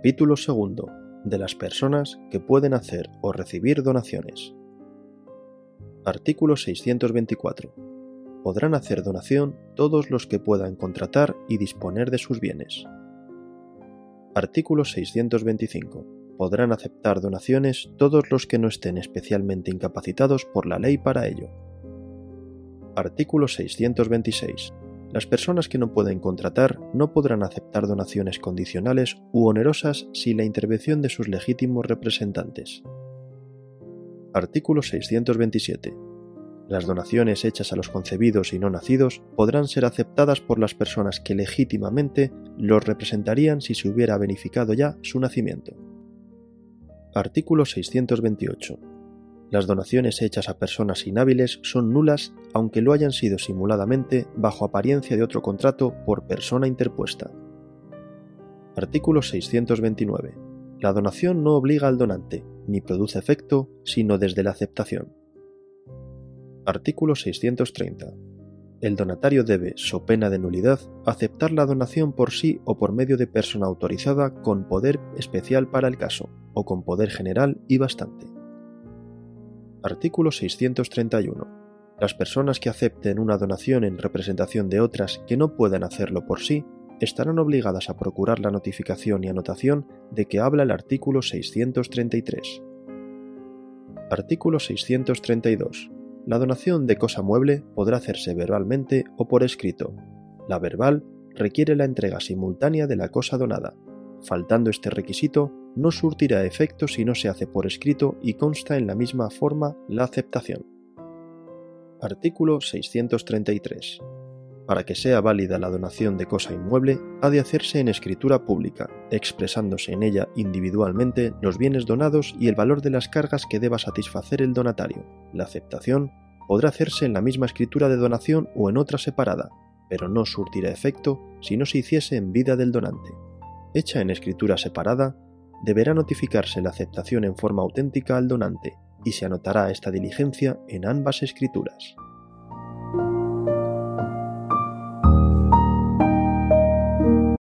Capítulo segundo de las personas que pueden hacer o recibir donaciones. Artículo 624. Podrán hacer donación todos los que puedan contratar y disponer de sus bienes. Artículo 625. Podrán aceptar donaciones todos los que no estén especialmente incapacitados por la ley para ello. Artículo 626. Las personas que no pueden contratar no podrán aceptar donaciones condicionales u onerosas sin la intervención de sus legítimos representantes. Artículo 627. Las donaciones hechas a los concebidos y no nacidos podrán ser aceptadas por las personas que legítimamente los representarían si se hubiera verificado ya su nacimiento. Artículo 628 las donaciones hechas a personas inhábiles son nulas aunque lo hayan sido simuladamente bajo apariencia de otro contrato por persona interpuesta. Artículo 629. La donación no obliga al donante, ni produce efecto, sino desde la aceptación. Artículo 630. El donatario debe, so pena de nulidad, aceptar la donación por sí o por medio de persona autorizada con poder especial para el caso, o con poder general y bastante. Artículo 631. Las personas que acepten una donación en representación de otras que no puedan hacerlo por sí estarán obligadas a procurar la notificación y anotación de que habla el artículo 633. Artículo 632. La donación de cosa mueble podrá hacerse verbalmente o por escrito. La verbal requiere la entrega simultánea de la cosa donada. Faltando este requisito, no surtirá efecto si no se hace por escrito y consta en la misma forma la aceptación. Artículo 633. Para que sea válida la donación de cosa inmueble, ha de hacerse en escritura pública, expresándose en ella individualmente los bienes donados y el valor de las cargas que deba satisfacer el donatario. La aceptación podrá hacerse en la misma escritura de donación o en otra separada, pero no surtirá efecto si no se hiciese en vida del donante. Hecha en escritura separada, deberá notificarse la aceptación en forma auténtica al donante y se anotará esta diligencia en ambas escrituras.